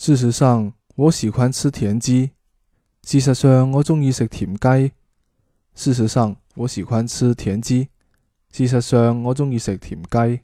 事实上我喜欢吃田鸡。事实上我中意食田鸡。事实上我喜欢吃田鸡。事实上我中意食田鸡。